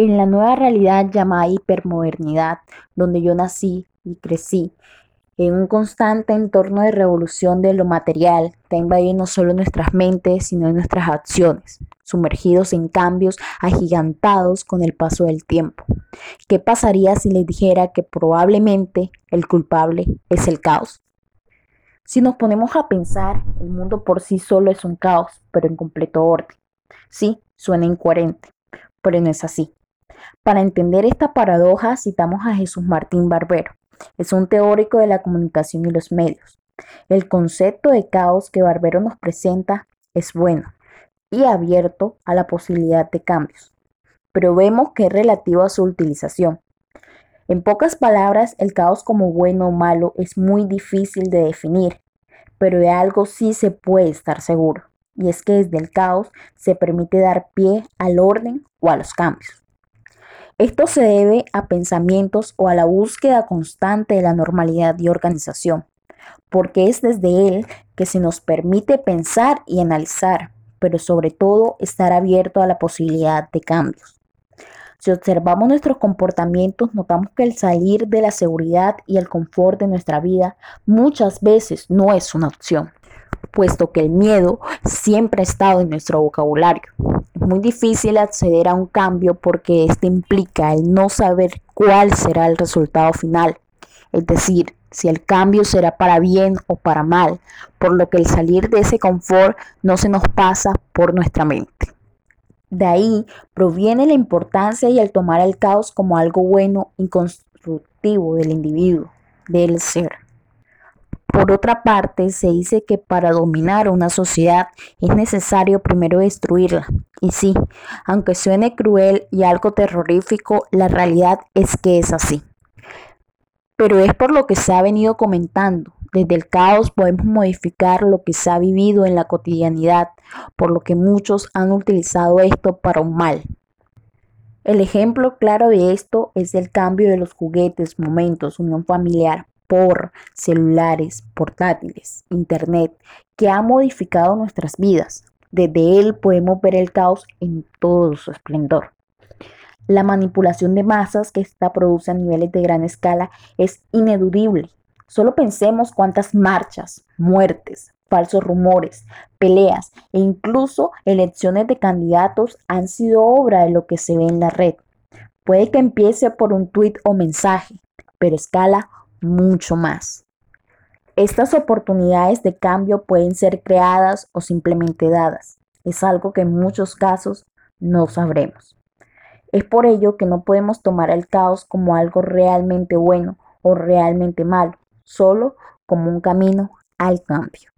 En la nueva realidad llamada hipermodernidad, donde yo nací y crecí, en un constante entorno de revolución de lo material que ha invadido no solo nuestras mentes, sino nuestras acciones, sumergidos en cambios agigantados con el paso del tiempo. ¿Qué pasaría si les dijera que probablemente el culpable es el caos? Si nos ponemos a pensar, el mundo por sí solo es un caos, pero en completo orden. Sí, suena incoherente, pero no es así. Para entender esta paradoja citamos a Jesús Martín Barbero. Es un teórico de la comunicación y los medios. El concepto de caos que Barbero nos presenta es bueno y abierto a la posibilidad de cambios, pero vemos que es relativo a su utilización. En pocas palabras, el caos como bueno o malo es muy difícil de definir, pero de algo sí se puede estar seguro, y es que desde el caos se permite dar pie al orden o a los cambios. Esto se debe a pensamientos o a la búsqueda constante de la normalidad y organización, porque es desde él que se nos permite pensar y analizar, pero sobre todo estar abierto a la posibilidad de cambios. Si observamos nuestros comportamientos, notamos que el salir de la seguridad y el confort de nuestra vida muchas veces no es una opción, puesto que el miedo siempre ha estado en nuestro vocabulario muy difícil acceder a un cambio porque este implica el no saber cuál será el resultado final, es decir, si el cambio será para bien o para mal, por lo que el salir de ese confort no se nos pasa por nuestra mente. De ahí proviene la importancia y el tomar el caos como algo bueno y constructivo del individuo, del ser. Por otra parte, se dice que para dominar una sociedad es necesario primero destruirla. Y sí, aunque suene cruel y algo terrorífico, la realidad es que es así. Pero es por lo que se ha venido comentando. Desde el caos podemos modificar lo que se ha vivido en la cotidianidad, por lo que muchos han utilizado esto para un mal. El ejemplo claro de esto es el cambio de los juguetes, momentos, unión familiar, por celulares, portátiles, internet, que ha modificado nuestras vidas. Desde él podemos ver el caos en todo su esplendor. La manipulación de masas que esta produce a niveles de gran escala es ineludible. Solo pensemos cuántas marchas, muertes, falsos rumores, peleas e incluso elecciones de candidatos han sido obra de lo que se ve en la red. Puede que empiece por un tuit o mensaje, pero escala mucho más. Estas oportunidades de cambio pueden ser creadas o simplemente dadas. Es algo que en muchos casos no sabremos. Es por ello que no podemos tomar el caos como algo realmente bueno o realmente malo, solo como un camino al cambio.